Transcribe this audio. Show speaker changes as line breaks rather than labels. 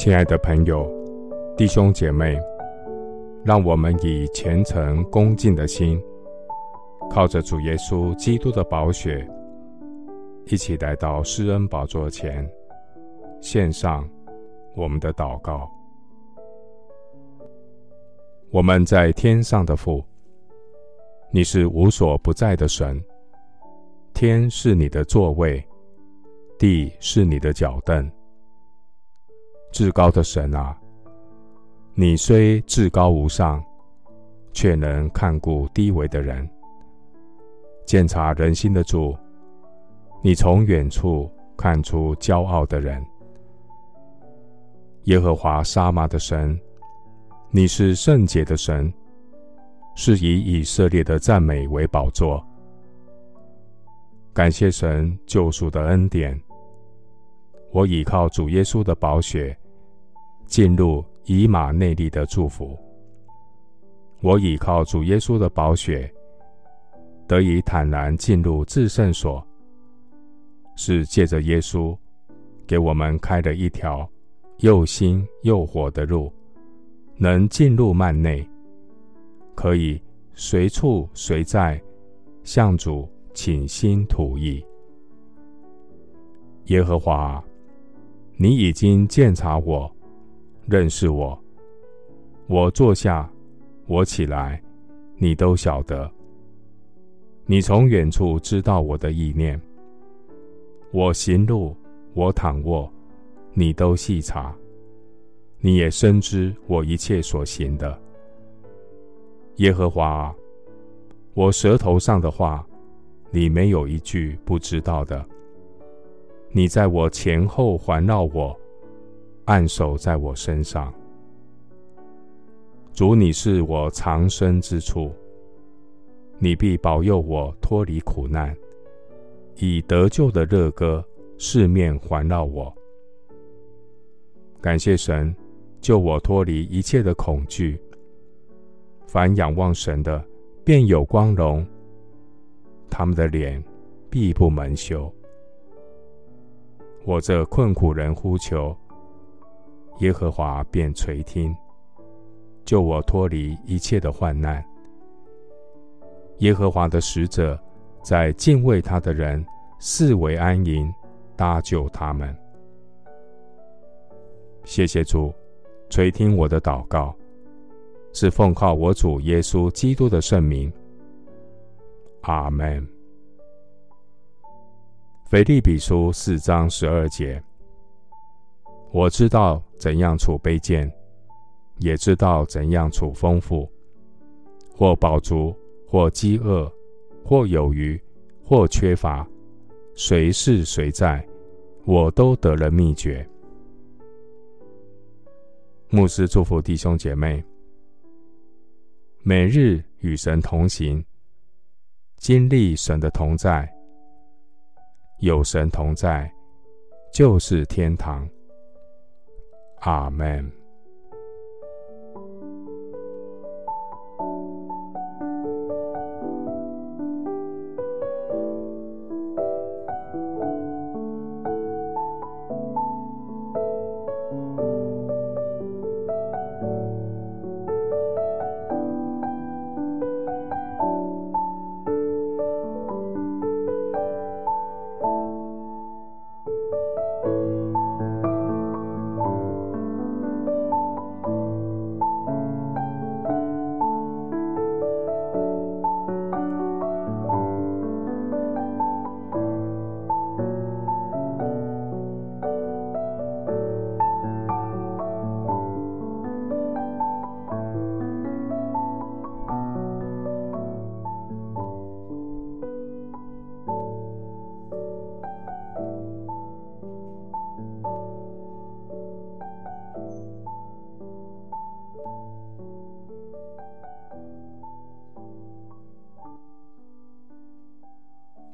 亲爱的朋友、弟兄姐妹，让我们以虔诚恭敬的心，靠着主耶稣基督的宝血，一起来到施恩宝座前，献上我们的祷告。我们在天上的父，你是无所不在的神，天是你的座位，地是你的脚凳。至高的神啊，你虽至高无上，却能看顾低微的人，鉴察人心的主，你从远处看出骄傲的人。耶和华沙马的神，你是圣洁的神，是以以色列的赞美为宝座。感谢神救赎的恩典，我倚靠主耶稣的宝血。进入以马内利的祝福。我倚靠主耶稣的宝血，得以坦然进入至圣所，是借着耶稣给我们开了一条又新又活的路，能进入幔内，可以随处随在向主倾心吐意。耶和华，你已经鉴察我。认识我，我坐下，我起来，你都晓得。你从远处知道我的意念，我行路，我躺卧，你都细察。你也深知我一切所行的。耶和华，我舌头上的话，你没有一句不知道的。你在我前后环绕我。按守在我身上，主，你是我藏身之处，你必保佑我脱离苦难，以得救的热歌四面环绕我。感谢神，救我脱离一切的恐惧。凡仰望神的，便有光荣，他们的脸必不蒙羞。我这困苦人呼求。耶和华便垂听，救我脱离一切的患难。耶和华的使者在敬畏他的人四围安营，搭救他们。谢谢主，垂听我的祷告，是奉靠我主耶稣基督的圣名。阿门。腓立比书四章十二节。我知道怎样处卑贱，也知道怎样处丰富；或饱足，或饥饿，或有余，或缺乏，谁是谁在，我都得了秘诀。牧师祝福弟兄姐妹，每日与神同行，经历神的同在，有神同在，就是天堂。阿门。